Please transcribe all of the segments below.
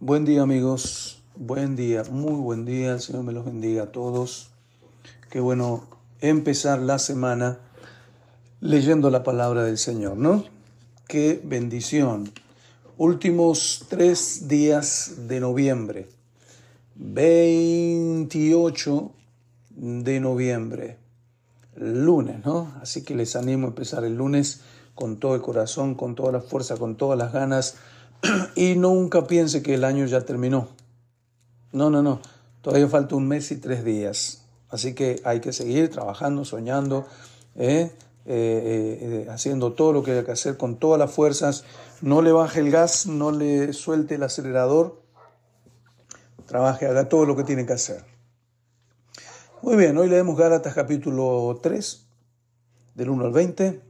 Buen día amigos, buen día, muy buen día, el Señor me los bendiga a todos. Qué bueno empezar la semana leyendo la palabra del Señor, ¿no? Qué bendición. Últimos tres días de noviembre, 28 de noviembre, lunes, ¿no? Así que les animo a empezar el lunes con todo el corazón, con toda la fuerza, con todas las ganas y nunca piense que el año ya terminó. No, no, no. Todavía falta un mes y tres días. Así que hay que seguir trabajando, soñando, ¿eh? Eh, eh, haciendo todo lo que hay que hacer con todas las fuerzas. No le baje el gas, no le suelte el acelerador. Trabaje, haga todo lo que tiene que hacer. Muy bien, hoy leemos Gálatas capítulo 3, del 1 al 20.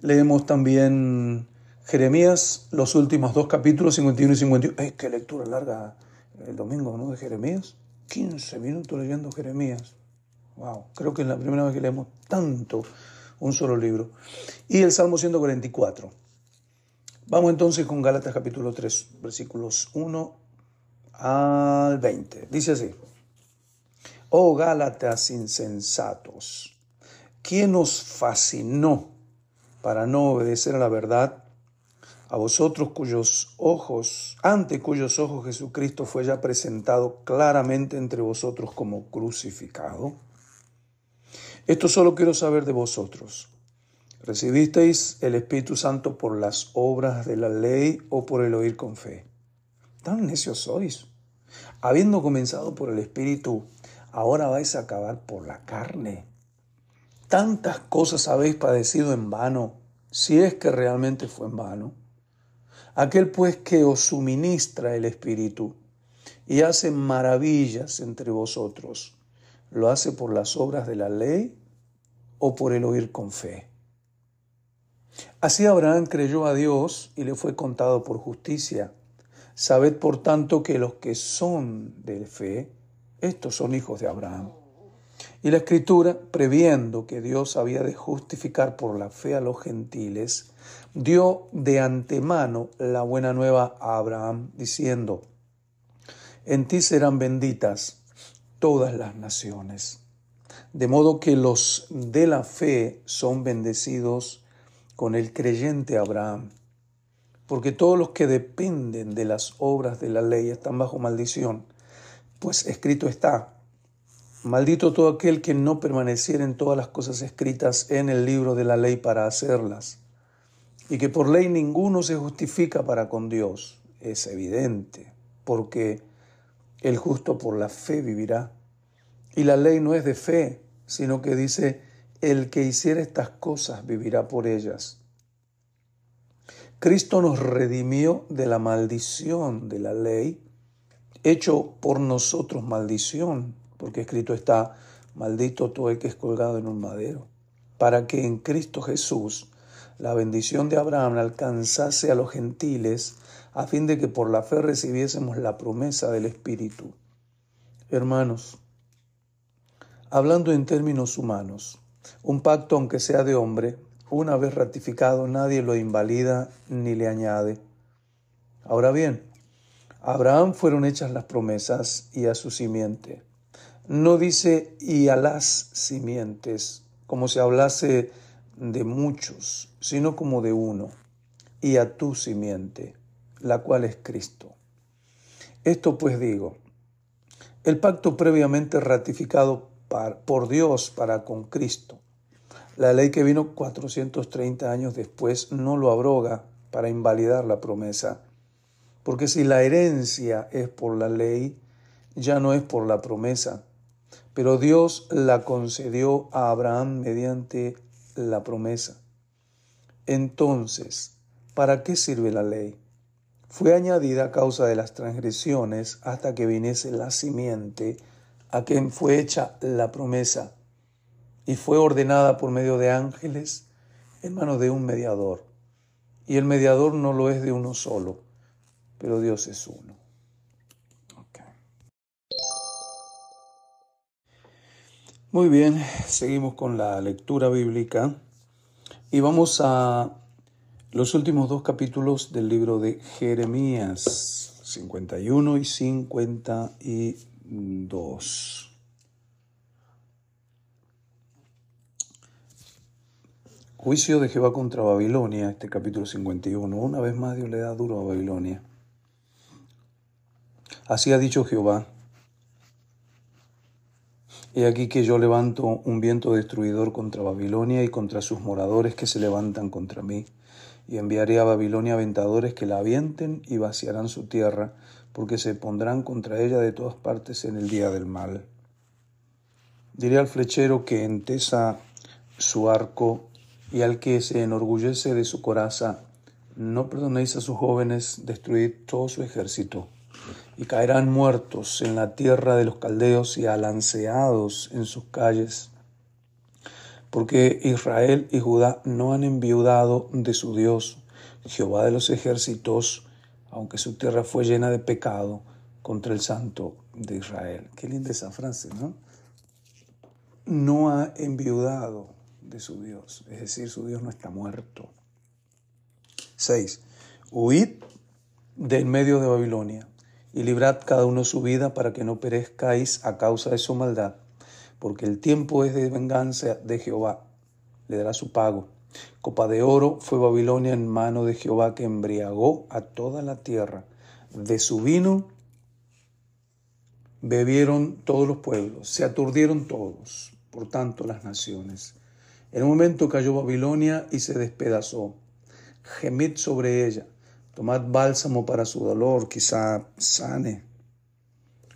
Leemos también Jeremías, los últimos dos capítulos, 51 y 51. ¡Ay, qué lectura larga el domingo, ¿no? De Jeremías. 15 minutos leyendo Jeremías. Wow, creo que es la primera vez que leemos tanto un solo libro. Y el Salmo 144. Vamos entonces con Gálatas capítulo 3, versículos 1 al 20. Dice así. Oh Gálatas insensatos, ¿quién os fascinó para no obedecer a la verdad? A vosotros cuyos ojos, ante cuyos ojos Jesucristo fue ya presentado claramente entre vosotros como crucificado? Esto solo quiero saber de vosotros. ¿Recibisteis el Espíritu Santo por las obras de la ley o por el oír con fe? Tan necios sois. Habiendo comenzado por el Espíritu, ahora vais a acabar por la carne. Tantas cosas habéis padecido en vano, si es que realmente fue en vano. Aquel pues que os suministra el Espíritu y hace maravillas entre vosotros, ¿lo hace por las obras de la ley o por el oír con fe? Así Abraham creyó a Dios y le fue contado por justicia. Sabed por tanto que los que son de fe, estos son hijos de Abraham. Y la escritura, previendo que Dios había de justificar por la fe a los gentiles, dio de antemano la buena nueva a Abraham, diciendo, en ti serán benditas todas las naciones. De modo que los de la fe son bendecidos con el creyente Abraham, porque todos los que dependen de las obras de la ley están bajo maldición, pues escrito está, Maldito todo aquel que no permaneciera en todas las cosas escritas en el libro de la ley para hacerlas. Y que por ley ninguno se justifica para con Dios. Es evidente, porque el justo por la fe vivirá. Y la ley no es de fe, sino que dice, el que hiciera estas cosas vivirá por ellas. Cristo nos redimió de la maldición de la ley, hecho por nosotros maldición porque escrito está, maldito todo el que es colgado en un madero, para que en Cristo Jesús la bendición de Abraham alcanzase a los gentiles, a fin de que por la fe recibiésemos la promesa del Espíritu. Hermanos, hablando en términos humanos, un pacto, aunque sea de hombre, una vez ratificado, nadie lo invalida ni le añade. Ahora bien, a Abraham fueron hechas las promesas y a su simiente no dice y a las simientes, como si hablase de muchos, sino como de uno, y a tu simiente, la cual es Cristo. Esto pues digo, el pacto previamente ratificado por Dios para con Cristo, la ley que vino 430 años después no lo abroga para invalidar la promesa, porque si la herencia es por la ley, ya no es por la promesa, pero Dios la concedió a Abraham mediante la promesa. Entonces, ¿para qué sirve la ley? Fue añadida a causa de las transgresiones hasta que viniese la simiente a quien fue hecha la promesa y fue ordenada por medio de ángeles en manos de un mediador. Y el mediador no lo es de uno solo, pero Dios es uno. Muy bien, seguimos con la lectura bíblica y vamos a Los últimos dos capítulos del libro de Jeremías, 51 y 52. Juicio de Jehová contra Babilonia, este capítulo 51. Una vez más Dios le da duro a Babilonia. Así ha dicho Jehová. He aquí que yo levanto un viento destruidor contra Babilonia y contra sus moradores que se levantan contra mí. Y enviaré a Babilonia aventadores que la avienten y vaciarán su tierra, porque se pondrán contra ella de todas partes en el día del mal. Diré al flechero que entesa su arco y al que se enorgullece de su coraza, no perdonéis a sus jóvenes, destruid todo su ejército, y caerán muertos en la tierra de los caldeos y alanceados en sus calles, porque Israel y Judá no han enviudado de su Dios, Jehová de los ejércitos, aunque su tierra fue llena de pecado contra el santo de Israel. Qué linda esa frase, ¿no? No ha enviudado de su Dios, es decir, su Dios no está muerto. 6. Huid del medio de Babilonia y librad cada uno su vida para que no perezcáis a causa de su maldad, porque el tiempo es de venganza de Jehová, le dará su pago. Copa de oro fue Babilonia en mano de Jehová que embriagó a toda la tierra. De su vino bebieron todos los pueblos, se aturdieron todos, por tanto las naciones. En un momento cayó Babilonia y se despedazó. Gemid sobre ella, tomad bálsamo para su dolor, quizá sane.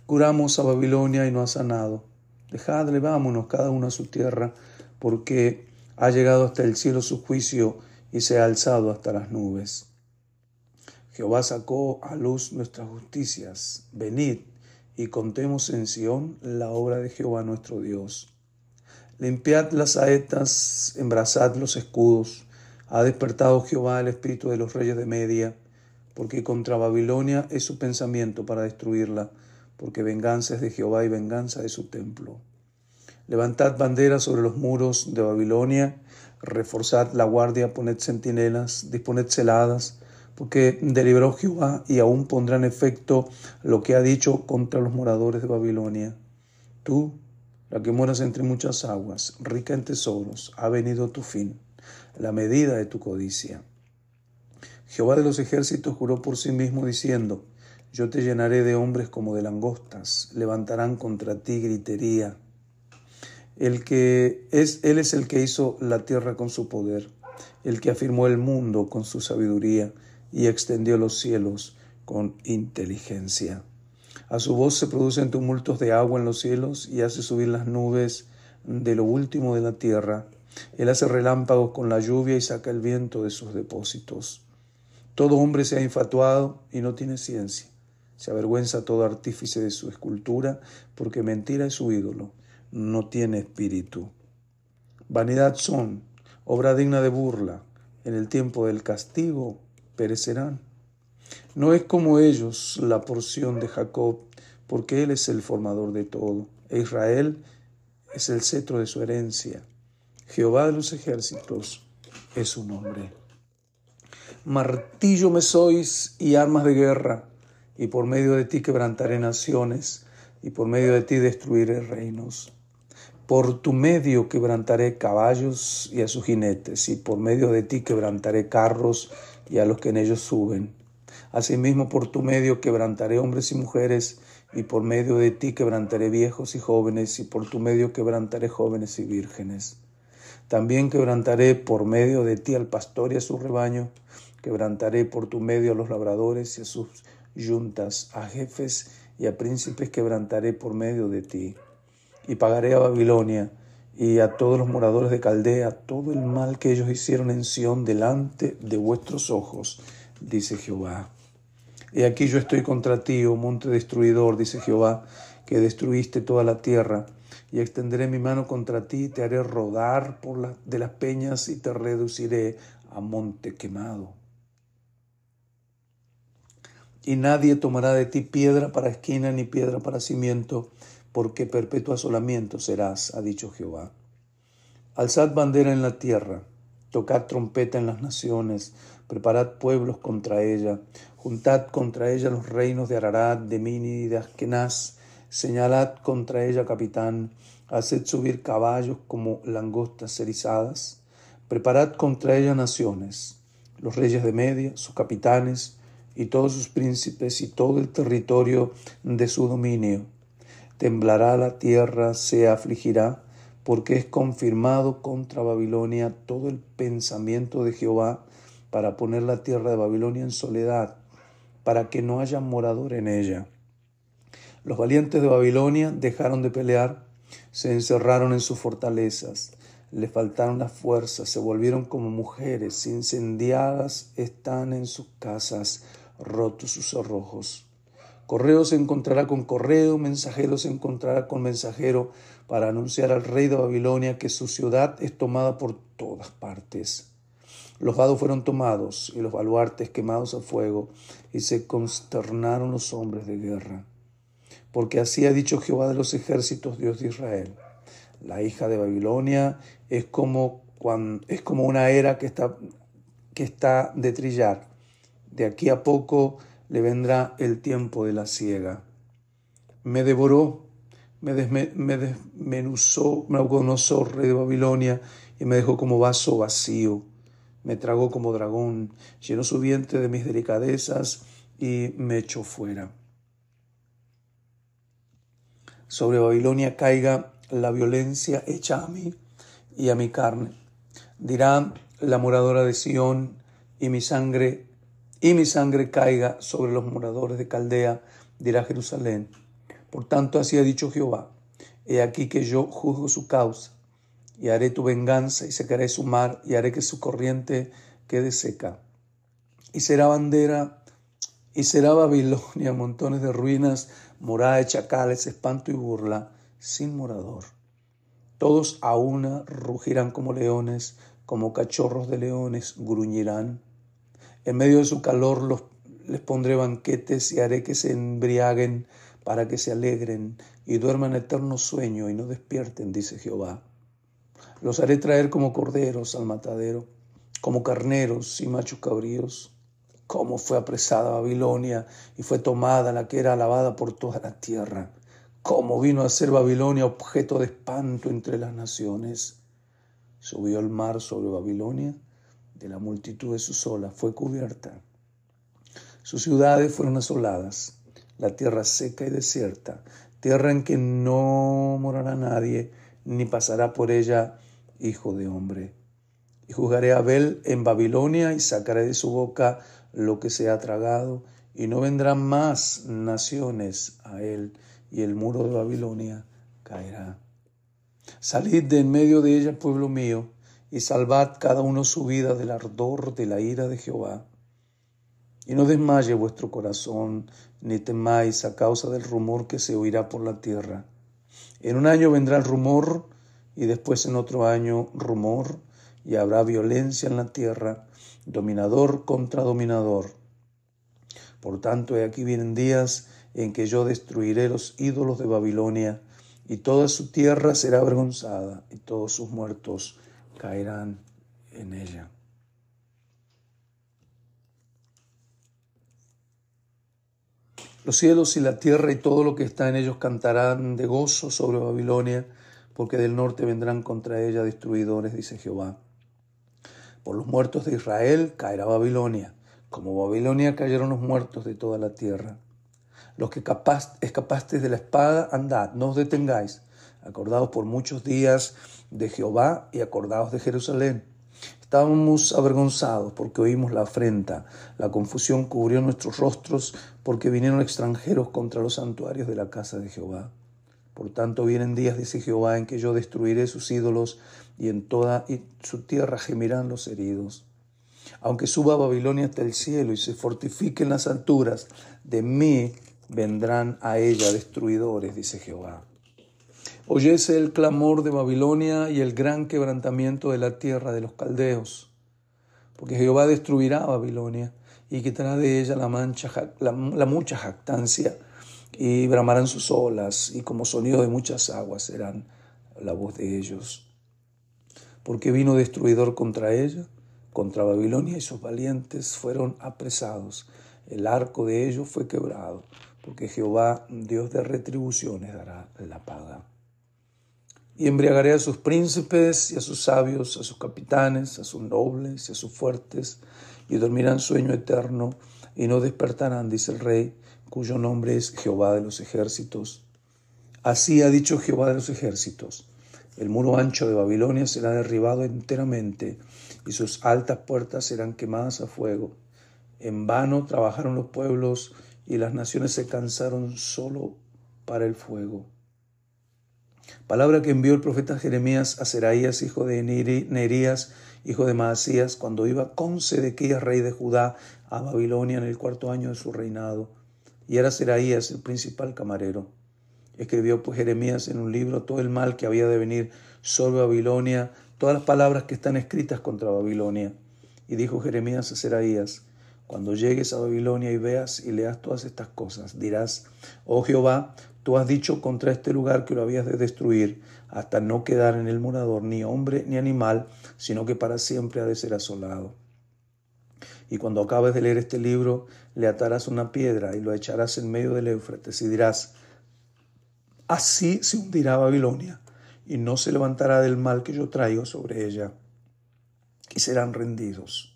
Curamos a Babilonia y no ha sanado. Dejadle, vámonos cada uno a su tierra, porque ha llegado hasta el cielo su juicio y se ha alzado hasta las nubes. Jehová sacó a luz nuestras justicias. Venid y contemos en Sión la obra de Jehová nuestro Dios. Limpiad las saetas, embrazad los escudos. Ha despertado Jehová el espíritu de los reyes de Media, porque contra Babilonia es su pensamiento para destruirla, porque venganza es de Jehová y venganza de su templo. Levantad banderas sobre los muros de Babilonia, reforzad la guardia, poned centinelas, disponed celadas, porque deliberó Jehová y aún pondrá en efecto lo que ha dicho contra los moradores de Babilonia. Tú, la que moras entre muchas aguas, rica en tesoros, ha venido tu fin, la medida de tu codicia. Jehová de los ejércitos juró por sí mismo diciendo, yo te llenaré de hombres como de langostas, levantarán contra ti gritería. El que es, él es el que hizo la tierra con su poder, el que afirmó el mundo con su sabiduría y extendió los cielos con inteligencia. A su voz se producen tumultos de agua en los cielos y hace subir las nubes de lo último de la tierra. Él hace relámpagos con la lluvia y saca el viento de sus depósitos. Todo hombre se ha infatuado y no tiene ciencia. Se avergüenza todo artífice de su escultura, porque mentira es su ídolo, no tiene espíritu. Vanidad son, obra digna de burla. En el tiempo del castigo perecerán. No es como ellos la porción de Jacob, porque él es el formador de todo, e Israel es el cetro de su herencia. Jehová de los ejércitos es su nombre. Martillo me sois y armas de guerra, y por medio de ti quebrantaré naciones, y por medio de ti destruiré reinos. Por tu medio quebrantaré caballos y a sus jinetes, y por medio de ti quebrantaré carros y a los que en ellos suben Asimismo, por tu medio quebrantaré hombres y mujeres, y por medio de ti quebrantaré viejos y jóvenes, y por tu medio quebrantaré jóvenes y vírgenes. También quebrantaré por medio de ti al pastor y a su rebaño, quebrantaré por tu medio a los labradores y a sus yuntas, a jefes y a príncipes quebrantaré por medio de ti. Y pagaré a Babilonia y a todos los moradores de Caldea todo el mal que ellos hicieron en Sión delante de vuestros ojos, dice Jehová. He aquí yo estoy contra ti, oh monte destruidor, dice Jehová, que destruiste toda la tierra, y extenderé mi mano contra ti, y te haré rodar por de las peñas y te reduciré a monte quemado. Y nadie tomará de ti piedra para esquina ni piedra para cimiento, porque perpetuo asolamiento serás, ha dicho Jehová. Alzad bandera en la tierra, tocad trompeta en las naciones, preparad pueblos contra ella, juntad contra ella los reinos de Ararat, de Mini y de Askenaz, señalad contra ella capitán, haced subir caballos como langostas erizadas, preparad contra ella naciones, los reyes de Media, sus capitanes, y todos sus príncipes y todo el territorio de su dominio. Temblará la tierra, se afligirá, porque es confirmado contra Babilonia todo el pensamiento de Jehová para poner la tierra de Babilonia en soledad, para que no haya morador en ella. Los valientes de Babilonia dejaron de pelear, se encerraron en sus fortalezas, le faltaron las fuerzas, se volvieron como mujeres, incendiadas están en sus casas, rotos sus cerrojos. Correo se encontrará con correo, mensajero se encontrará con mensajero para anunciar al rey de Babilonia que su ciudad es tomada por todas partes. Los vados fueron tomados y los baluartes quemados a fuego, y se consternaron los hombres de guerra. Porque así ha dicho Jehová de los ejércitos, Dios de Israel. La hija de Babilonia es como, es como una era que está, que está de trillar. De aquí a poco le vendrá el tiempo de la ciega. Me devoró, me, desmenuzó Nauconosor, rey de Babilonia, y me dejó como vaso vacío. Me tragó como dragón, llenó su vientre de mis delicadezas y me echó fuera. Sobre Babilonia caiga la violencia hecha a mí y a mi carne. Dirá la moradora de Sión, y mi sangre y mi sangre caiga sobre los moradores de Caldea, dirá Jerusalén. Por tanto, así ha dicho Jehová, he aquí que yo juzgo su causa, y haré tu venganza, y secaré su mar, y haré que su corriente quede seca. Y será bandera, y será Babilonia, montones de ruinas, morada de chacales, espanto y burla, sin morador. Todos a una rugirán como leones, como cachorros de leones gruñirán en medio de su calor los, les pondré banquetes y haré que se embriaguen para que se alegren y duerman eterno sueño y no despierten, dice Jehová. Los haré traer como corderos al matadero, como carneros y machos cabríos. Cómo fue apresada Babilonia y fue tomada la que era alabada por toda la tierra. Cómo vino a ser Babilonia objeto de espanto entre las naciones. Subió el mar sobre Babilonia de la multitud de sus olas fue cubierta. Sus ciudades fueron asoladas, la tierra seca y desierta, tierra en que no morará nadie, ni pasará por ella hijo de hombre. Y juzgaré a Abel en Babilonia y sacaré de su boca lo que se ha tragado, y no vendrán más naciones a él, y el muro de Babilonia caerá. Salid de en medio de ella, pueblo mío, y salvad cada uno su vida del ardor de la ira de Jehová. Y no desmaye vuestro corazón, ni temáis a causa del rumor que se oirá por la tierra. En un año vendrá el rumor, y después en otro año rumor, y habrá violencia en la tierra, dominador contra dominador. Por tanto, he aquí vienen días en que yo destruiré los ídolos de Babilonia, y toda su tierra será avergonzada, y todos sus muertos caerán en ella. Los cielos y la tierra y todo lo que está en ellos cantarán de gozo sobre Babilonia, porque del norte vendrán contra ella destruidores, dice Jehová. Por los muertos de Israel caerá Babilonia, como Babilonia cayeron los muertos de toda la tierra. Los que escapasteis de la espada, andad, no os detengáis, acordados por muchos días de Jehová y acordados de Jerusalén. Estábamos avergonzados porque oímos la afrenta, la confusión cubrió nuestros rostros porque vinieron extranjeros contra los santuarios de la casa de Jehová. Por tanto vienen días, dice Jehová, en que yo destruiré sus ídolos y en toda su tierra gemirán los heridos. Aunque suba Babilonia hasta el cielo y se fortifique en las alturas, de mí vendrán a ella destruidores, dice Jehová. Oyese el clamor de Babilonia y el gran quebrantamiento de la tierra de los caldeos, porque Jehová destruirá a Babilonia y quitará de ella la, mancha, la, mucha jactancia, y bramarán sus olas, y como sonido de muchas aguas serán la voz de ellos. porque vino destruidor contra ella, contra Babilonia, y sus valientes fueron apresados. El arco de ellos fue quebrado, porque Jehová, Dios de retribuciones, dará la paga. Y embriagaré a sus príncipes y a sus sabios, a sus capitanes, a sus nobles y a sus fuertes, y dormirán sueño eterno, y no despertarán, dice el rey, cuyo nombre es Jehová de los ejércitos. Así ha dicho Jehová de los ejércitos. El muro ancho de Babilonia será derribado enteramente, y sus altas puertas serán quemadas a fuego. En vano trabajaron los pueblos, y las naciones se cansaron solo para el fuego. Palabra que envió el profeta Jeremías a Seraías, hijo de Nerías, hijo de Maasías, cuando iba con Sedequías, rey de Judá, a Babilonia en el cuarto año de su reinado. Y era Seraías el principal camarero. Escribió pues Jeremías en un libro todo el mal que había de venir sobre Babilonia, todas las palabras que están escritas contra Babilonia. Y dijo Jeremías a Seraías, cuando llegues a Babilonia y veas y leas todas estas cosas, dirás, oh Jehová, tú has dicho contra este lugar que lo habías de destruir, hasta no quedar en el morador ni hombre ni animal, sino que para siempre ha de ser asolado. Y cuando acabes de leer este libro, le atarás una piedra y lo echarás en medio del Éufrates y dirás, así se hundirá Babilonia y no se levantará del mal que yo traigo sobre ella y serán rendidos.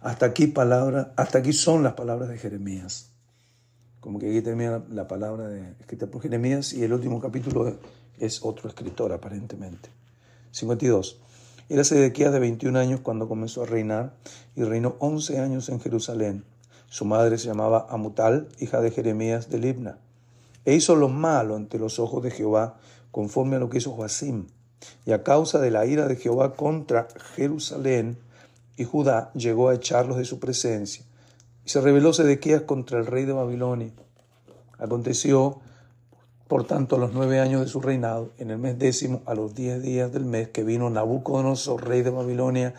Hasta aquí, palabra, hasta aquí son las palabras de Jeremías. Como que aquí termina la palabra de, escrita por Jeremías y el último capítulo es otro escritor aparentemente. 52. Era Sedequías de 21 años cuando comenzó a reinar y reinó 11 años en Jerusalén. Su madre se llamaba Amutal, hija de Jeremías de Libna. E hizo lo malo ante los ojos de Jehová, conforme a lo que hizo Joacim. Y a causa de la ira de Jehová contra Jerusalén y Judá, llegó a echarlos de su presencia. Y se rebeló Sedequías contra el rey de Babilonia. Aconteció por tanto, a los nueve años de su reinado, en el mes décimo, a los diez días del mes, que vino Nabucodonosor, rey de Babilonia,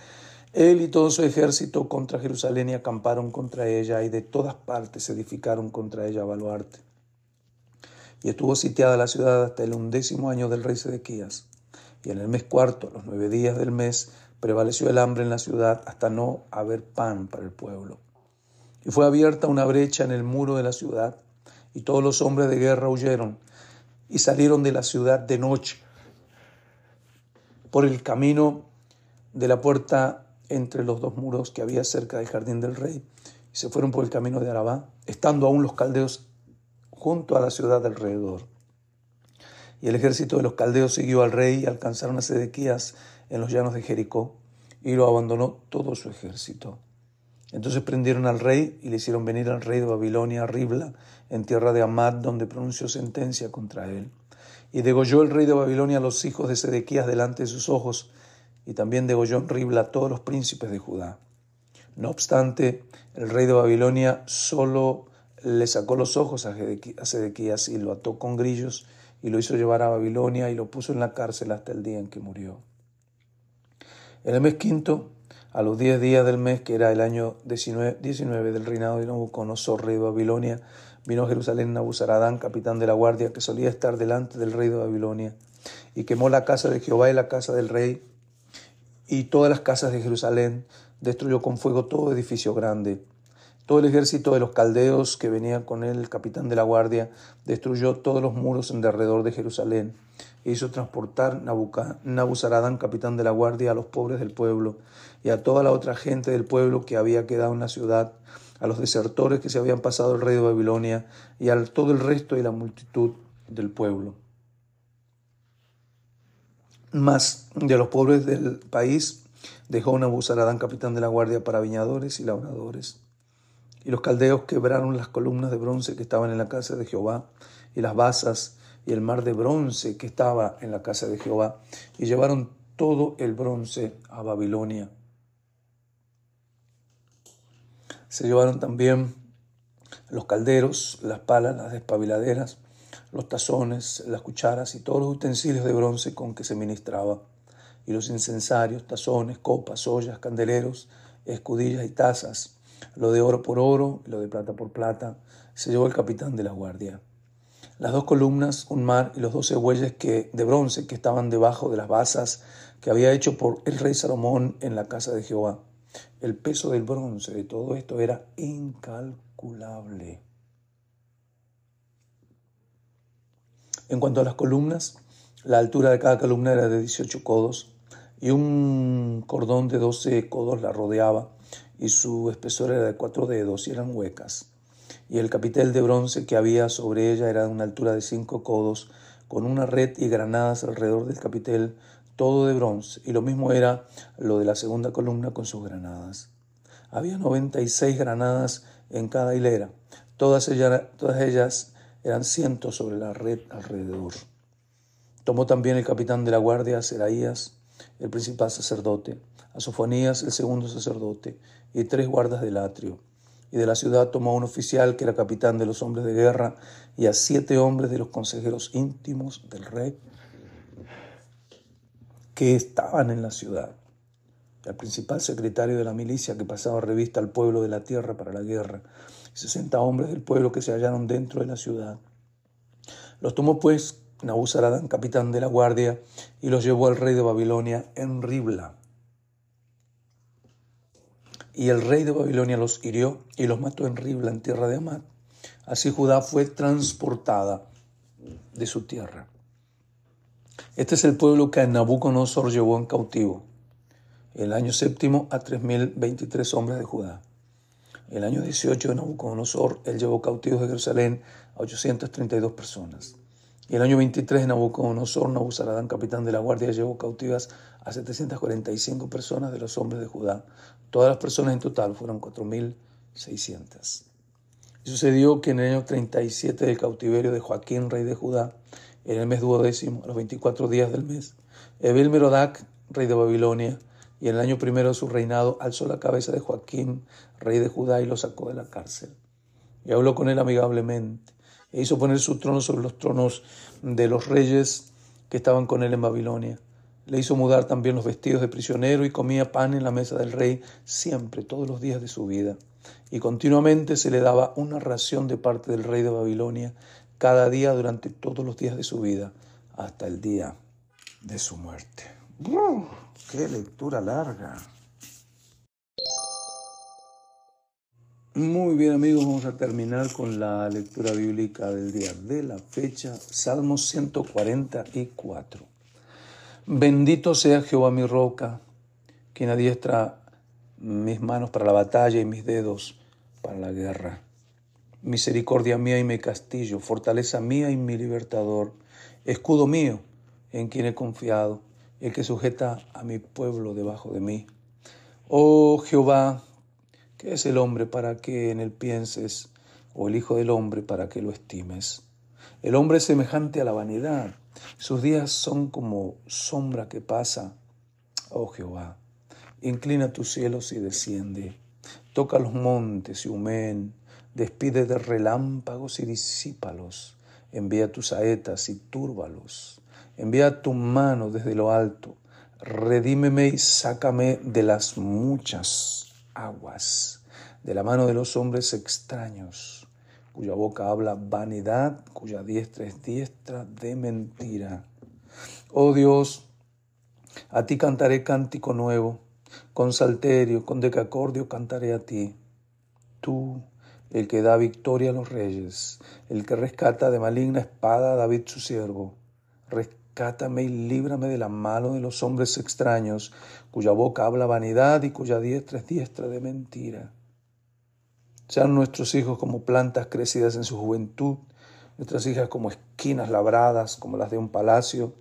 él y todo su ejército contra Jerusalén y acamparon contra ella, y de todas partes se edificaron contra ella baluarte. Y estuvo sitiada la ciudad hasta el undécimo año del rey Sedequías. Y en el mes cuarto, a los nueve días del mes, prevaleció el hambre en la ciudad hasta no haber pan para el pueblo. Y fue abierta una brecha en el muro de la ciudad, y todos los hombres de guerra huyeron y salieron de la ciudad de noche por el camino de la puerta entre los dos muros que había cerca del jardín del rey y se fueron por el camino de Arabá, estando aún los caldeos junto a la ciudad alrededor. Y el ejército de los caldeos siguió al rey y alcanzaron a Sedequías en los llanos de Jericó y lo abandonó todo su ejército. Entonces prendieron al rey y le hicieron venir al rey de Babilonia a Ribla, en tierra de Amad, donde pronunció sentencia contra él. Y degolló el rey de Babilonia a los hijos de Sedequías delante de sus ojos, y también degolló en Ribla a todos los príncipes de Judá. No obstante, el rey de Babilonia solo le sacó los ojos a Sedequías y lo ató con grillos y lo hizo llevar a Babilonia y lo puso en la cárcel hasta el día en que murió. En el mes quinto, a los diez días del mes, que era el año 19, del reinado de Nabucodonosor, rey de Babilonia, vino a Jerusalén Nabuzaradán, capitán de la guardia, que solía estar delante del rey de Babilonia, y quemó la casa de Jehová y la casa del rey, y todas las casas de Jerusalén, destruyó con fuego todo edificio grande. Todo el ejército de los caldeos que venía con él, el capitán de la guardia, destruyó todos los muros en derredor de Jerusalén hizo transportar Nabuzaradán, capitán de la guardia, a los pobres del pueblo y a toda la otra gente del pueblo que había quedado en la ciudad, a los desertores que se habían pasado el rey de Babilonia y a todo el resto y la multitud del pueblo. Más de los pobres del país dejó Nabuzaradán, capitán de la guardia, para viñadores y labradores. Y los caldeos quebraron las columnas de bronce que estaban en la casa de Jehová y las basas y el mar de bronce que estaba en la casa de Jehová, y llevaron todo el bronce a Babilonia. Se llevaron también los calderos, las palas, las despabiladeras, los tazones, las cucharas y todos los utensilios de bronce con que se ministraba, y los incensarios, tazones, copas, ollas, candeleros, escudillas y tazas, lo de oro por oro, lo de plata por plata, se llevó el capitán de la guardia. Las dos columnas, un mar y los doce bueyes que, de bronce que estaban debajo de las basas que había hecho por el rey Salomón en la casa de Jehová. El peso del bronce de todo esto era incalculable. En cuanto a las columnas, la altura de cada columna era de 18 codos y un cordón de 12 codos la rodeaba y su espesor era de cuatro dedos y eran huecas. Y el capitel de bronce que había sobre ella era de una altura de cinco codos, con una red y granadas alrededor del capitel, todo de bronce, y lo mismo era lo de la segunda columna con sus granadas. Había noventa y seis granadas en cada hilera, todas ellas, eran cientos sobre la red alrededor. Tomó también el capitán de la guardia, Seraías, el principal sacerdote, a Sofonías, el segundo sacerdote, y tres guardas del atrio. Y de la ciudad tomó a un oficial que era capitán de los hombres de guerra, y a siete hombres de los consejeros íntimos del rey que estaban en la ciudad. Al principal secretario de la milicia que pasaba revista al pueblo de la tierra para la guerra, y sesenta hombres del pueblo que se hallaron dentro de la ciudad. Los tomó pues Nabuzaradán, capitán de la guardia, y los llevó al rey de Babilonia en Ribla. Y el rey de Babilonia los hirió y los mató en Ribla, en tierra de Amad. Así Judá fue transportada de su tierra. Este es el pueblo que Nabucodonosor llevó en cautivo. El año séptimo a 3.023 hombres de Judá. El año 18 de Nabucodonosor, él llevó cautivos de Jerusalén a 832 personas. Y el año 23, Nabucodonosor, Nabuzaradán, capitán de la guardia, llevó cautivas a 745 personas de los hombres de Judá. Todas las personas en total fueron 4.600. Y sucedió que en el año 37 del cautiverio de Joaquín, rey de Judá, en el mes duodécimo, a los 24 días del mes, Ebel Merodac, rey de Babilonia, y en el año primero de su reinado, alzó la cabeza de Joaquín, rey de Judá, y lo sacó de la cárcel. Y habló con él amigablemente e hizo poner su trono sobre los tronos de los reyes que estaban con él en Babilonia. Le hizo mudar también los vestidos de prisionero y comía pan en la mesa del rey siempre, todos los días de su vida. Y continuamente se le daba una ración de parte del rey de Babilonia cada día durante todos los días de su vida, hasta el día de su muerte. ¡Qué lectura larga! Muy bien amigos, vamos a terminar con la lectura bíblica del día de la fecha, Salmos 144. Bendito sea Jehová mi roca, quien adiestra mis manos para la batalla y mis dedos para la guerra. Misericordia mía y mi castillo, fortaleza mía y mi libertador, escudo mío en quien he confiado, el que sujeta a mi pueblo debajo de mí. Oh Jehová, ¿Qué es el hombre para que en él pienses, o el Hijo del hombre para que lo estimes? El hombre es semejante a la vanidad, sus días son como sombra que pasa. Oh Jehová, inclina tus cielos y desciende, toca los montes y humeen, despide de relámpagos y disípalos, envía tus saetas y túrbalos, envía tu mano desde lo alto, redímeme y sácame de las muchas aguas, de la mano de los hombres extraños, cuya boca habla vanidad, cuya diestra es diestra de mentira. Oh Dios, a ti cantaré cántico nuevo, con salterio, con decacordio cantaré a ti. Tú, el que da victoria a los reyes, el que rescata de maligna espada a David su siervo, Cátame y líbrame de la mano de los hombres extraños, cuya boca habla vanidad y cuya diestra es diestra de mentira. Sean nuestros hijos como plantas crecidas en su juventud, nuestras hijas como esquinas labradas, como las de un palacio,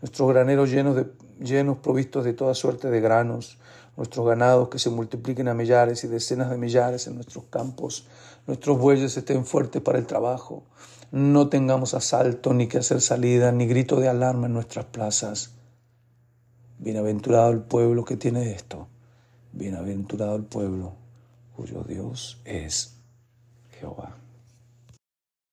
nuestros graneros llenos, llenos provistos de toda suerte de granos, nuestros ganados que se multipliquen a millares y decenas de millares en nuestros campos, nuestros bueyes estén fuertes para el trabajo, no tengamos asalto, ni que hacer salida, ni grito de alarma en nuestras plazas. Bienaventurado el pueblo que tiene esto. Bienaventurado el pueblo cuyo Dios es Jehová.